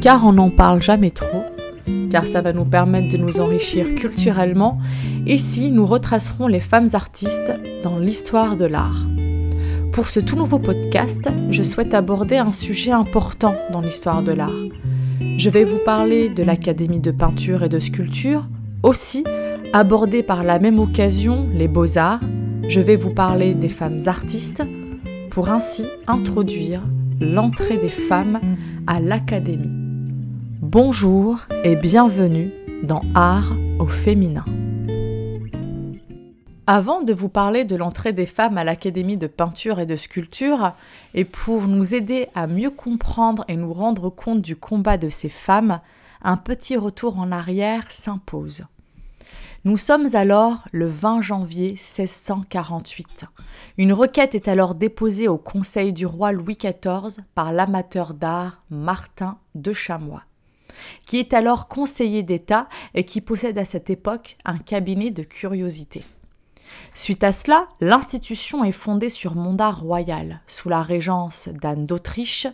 car on n'en parle jamais trop, car ça va nous permettre de nous enrichir culturellement. Ici, nous retracerons les femmes artistes dans l'histoire de l'art. Pour ce tout nouveau podcast, je souhaite aborder un sujet important dans l'histoire de l'art. Je vais vous parler de l'Académie de peinture et de sculpture, aussi aborder par la même occasion les beaux-arts. Je vais vous parler des femmes artistes pour ainsi introduire l'entrée des femmes à l'Académie. Bonjour et bienvenue dans Art au féminin. Avant de vous parler de l'entrée des femmes à l'Académie de peinture et de sculpture, et pour nous aider à mieux comprendre et nous rendre compte du combat de ces femmes, un petit retour en arrière s'impose. Nous sommes alors le 20 janvier 1648. Une requête est alors déposée au conseil du roi Louis XIV par l'amateur d'art Martin de Chamois, qui est alors conseiller d'État et qui possède à cette époque un cabinet de curiosité. Suite à cela, l'institution est fondée sur mandat royal, sous la régence d'Anne d'Autriche.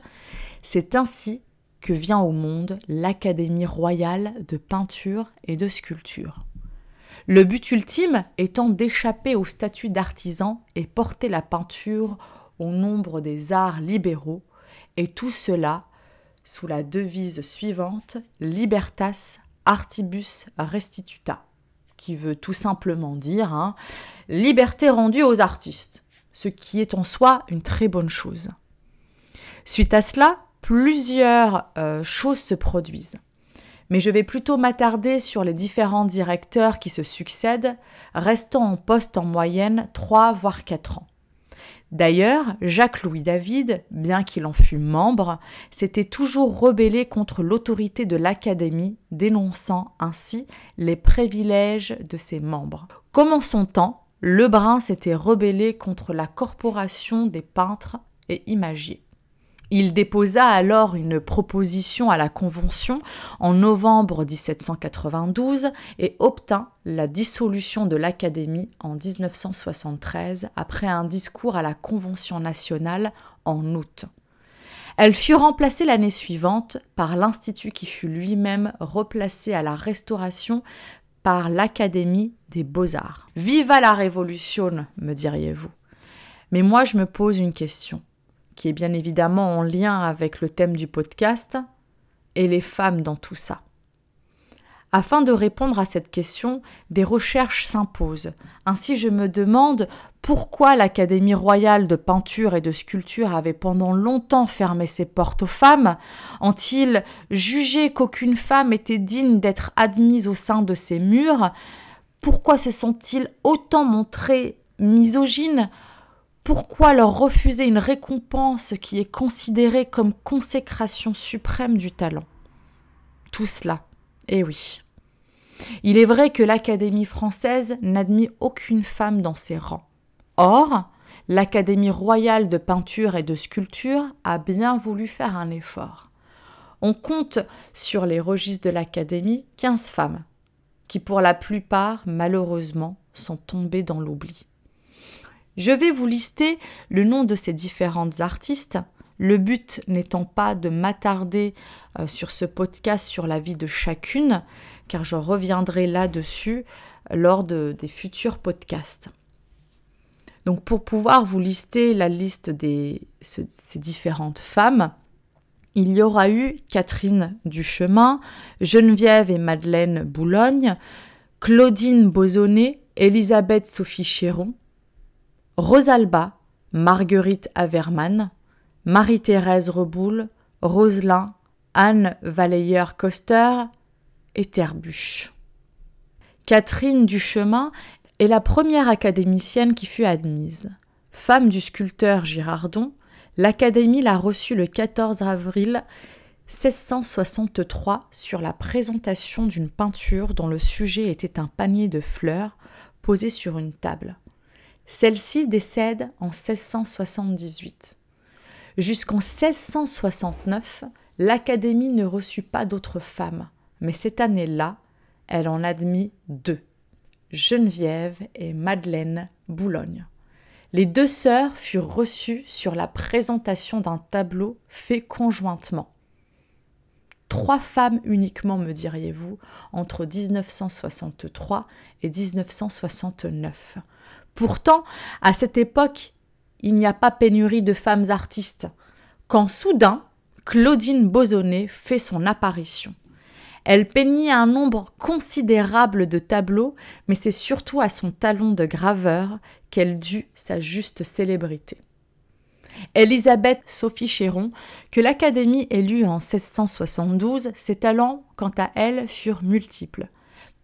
C'est ainsi que vient au monde l'Académie royale de peinture et de sculpture. Le but ultime étant d'échapper au statut d'artisan et porter la peinture au nombre des arts libéraux, et tout cela sous la devise suivante Libertas Artibus Restituta qui veut tout simplement dire hein, liberté rendue aux artistes, ce qui est en soi une très bonne chose. Suite à cela, plusieurs euh, choses se produisent. Mais je vais plutôt m'attarder sur les différents directeurs qui se succèdent, restant en poste en moyenne 3 voire 4 ans. D'ailleurs, Jacques-Louis David, bien qu'il en fût membre, s'était toujours rebellé contre l'autorité de l'Académie, dénonçant ainsi les privilèges de ses membres. Comme en son temps, Lebrun s'était rebellé contre la corporation des peintres et imagiers. Il déposa alors une proposition à la Convention en novembre 1792 et obtint la dissolution de l'Académie en 1973 après un discours à la Convention nationale en août. Elle fut remplacée l'année suivante par l'Institut qui fut lui-même replacé à la Restauration par l'Académie des beaux-arts. Viva la Révolution, me diriez-vous? Mais moi je me pose une question qui est bien évidemment en lien avec le thème du podcast, et les femmes dans tout ça. Afin de répondre à cette question, des recherches s'imposent. Ainsi, je me demande pourquoi l'Académie royale de peinture et de sculpture avait pendant longtemps fermé ses portes aux femmes. Ont-ils jugé qu'aucune femme était digne d'être admise au sein de ces murs? Pourquoi se sont-ils autant montrés misogynes? Pourquoi leur refuser une récompense qui est considérée comme consécration suprême du talent? Tout cela, eh oui. Il est vrai que l'Académie française n'admit aucune femme dans ses rangs. Or, l'Académie royale de peinture et de sculpture a bien voulu faire un effort. On compte sur les registres de l'Académie 15 femmes, qui pour la plupart, malheureusement, sont tombées dans l'oubli. Je vais vous lister le nom de ces différentes artistes, le but n'étant pas de m'attarder euh, sur ce podcast sur la vie de chacune, car je reviendrai là-dessus lors de, des futurs podcasts. Donc pour pouvoir vous lister la liste de ces différentes femmes, il y aura eu Catherine Duchemin, Geneviève et Madeleine Boulogne, Claudine Bosonnet, Elisabeth Sophie Chéron, Rosalba, Marguerite Averman, Marie-Thérèse Reboul, Roselin, Anne Valleyer-Coster et Terbuche. Catherine Duchemin est la première académicienne qui fut admise. Femme du sculpteur Girardon, l'Académie l'a reçue le 14 avril 1663 sur la présentation d'une peinture dont le sujet était un panier de fleurs posé sur une table. Celle-ci décède en 1678. Jusqu'en 1669, l'Académie ne reçut pas d'autres femmes, mais cette année-là, elle en admit deux, Geneviève et Madeleine Boulogne. Les deux sœurs furent reçues sur la présentation d'un tableau fait conjointement. Trois femmes uniquement, me diriez-vous, entre 1963 et 1969. Pourtant, à cette époque, il n'y a pas pénurie de femmes artistes, quand soudain, Claudine Bosonnet fait son apparition. Elle peignit un nombre considérable de tableaux, mais c'est surtout à son talent de graveur qu'elle dut sa juste célébrité. Elisabeth Sophie Chéron, que l'Académie élut en 1672, ses talents, quant à elle, furent multiples.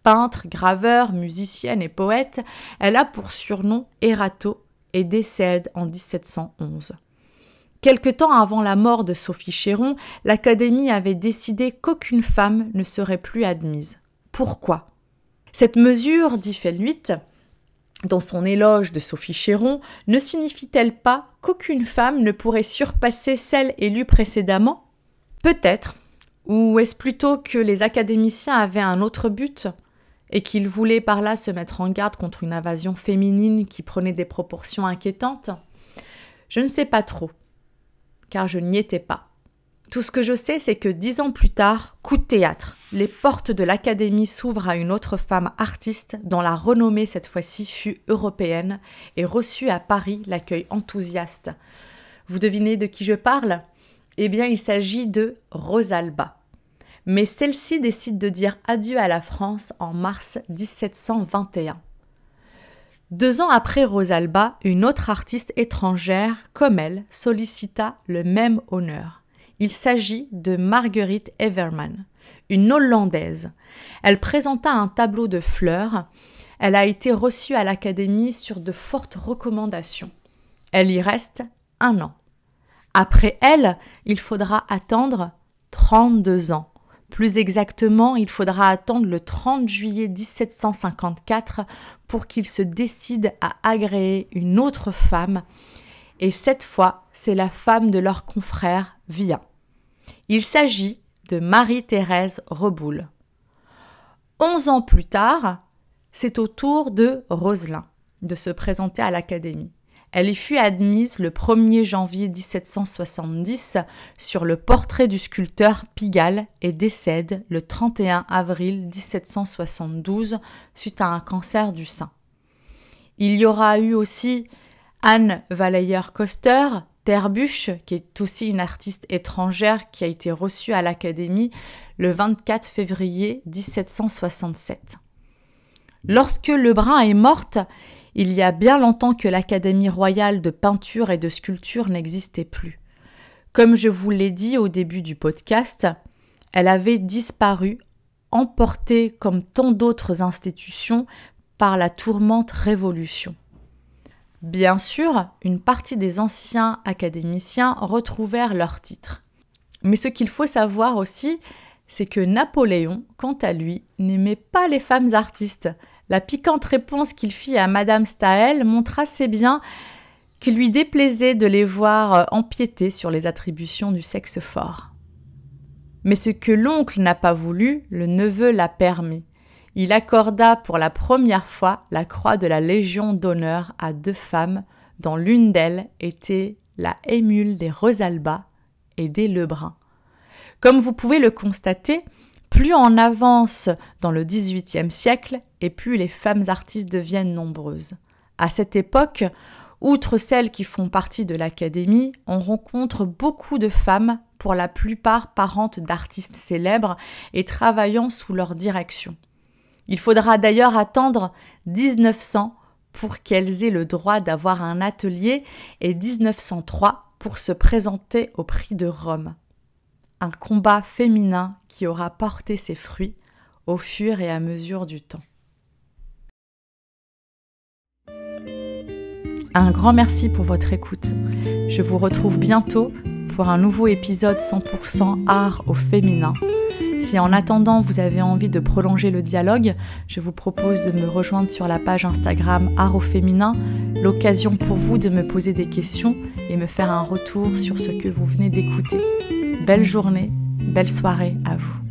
Peintre, graveur, musicienne et poète, elle a pour surnom Erato et décède en 1711. Quelque temps avant la mort de Sophie Chéron, l'Académie avait décidé qu'aucune femme ne serait plus admise. Pourquoi? Cette mesure, dit Felluit, dans son éloge de Sophie Chéron, ne signifie-t-elle pas qu'aucune femme ne pourrait surpasser celle élue précédemment? Peut-être. Ou est-ce plutôt que les académiciens avaient un autre but? Et qu'ils voulaient par là se mettre en garde contre une invasion féminine qui prenait des proportions inquiétantes Je ne sais pas trop, car je n'y étais pas. Tout ce que je sais, c'est que dix ans plus tard, coup de théâtre, les portes de l'Académie s'ouvrent à une autre femme artiste dont la renommée cette fois-ci fut européenne et reçut à Paris l'accueil enthousiaste. Vous devinez de qui je parle? Eh bien, il s'agit de Rosalba. Mais celle-ci décide de dire adieu à la France en mars 1721. Deux ans après Rosalba, une autre artiste étrangère, comme elle, sollicita le même honneur. Il s'agit de Marguerite Everman, une Hollandaise. Elle présenta un tableau de fleurs. Elle a été reçue à l'Académie sur de fortes recommandations. Elle y reste un an. Après elle, il faudra attendre 32 ans. Plus exactement, il faudra attendre le 30 juillet 1754 pour qu'il se décide à agréer une autre femme. Et cette fois, c'est la femme de leur confrère Via. Il s'agit de Marie-Thérèse Reboul. Onze ans plus tard, c'est au tour de Roselin de se présenter à l'Académie. Elle y fut admise le 1er janvier 1770 sur le portrait du sculpteur Pigalle et décède le 31 avril 1772 suite à un cancer du sein. Il y aura eu aussi Anne Valayer-Coster, Terbuche, qui est aussi une artiste étrangère qui a été reçue à l'Académie le 24 février 1767. Lorsque Lebrun est morte, il y a bien longtemps que l'Académie royale de peinture et de sculpture n'existait plus. Comme je vous l'ai dit au début du podcast, elle avait disparu, emportée comme tant d'autres institutions par la tourmente révolution. Bien sûr, une partie des anciens académiciens retrouvèrent leur titre. Mais ce qu'il faut savoir aussi, c'est que Napoléon, quant à lui, n'aimait pas les femmes artistes. La piquante réponse qu'il fit à Madame Staël montre assez bien qu'il lui déplaisait de les voir empiéter sur les attributions du sexe fort. Mais ce que l'oncle n'a pas voulu, le neveu l'a permis il accorda pour la première fois la croix de la Légion d'honneur à deux femmes, dont l'une d'elles était la émule des Rosalba et des Lebrun. Comme vous pouvez le constater, plus on avance dans le XVIIIe siècle et plus les femmes artistes deviennent nombreuses. À cette époque, outre celles qui font partie de l'Académie, on rencontre beaucoup de femmes, pour la plupart parentes d'artistes célèbres et travaillant sous leur direction. Il faudra d'ailleurs attendre 1900 pour qu'elles aient le droit d'avoir un atelier et 1903 pour se présenter au prix de Rome. Un combat féminin qui aura porté ses fruits au fur et à mesure du temps. Un grand merci pour votre écoute. Je vous retrouve bientôt pour un nouveau épisode 100% art au féminin. Si en attendant vous avez envie de prolonger le dialogue, je vous propose de me rejoindre sur la page Instagram Art au féminin, l'occasion pour vous de me poser des questions et me faire un retour sur ce que vous venez d'écouter. Belle journée, belle soirée à vous.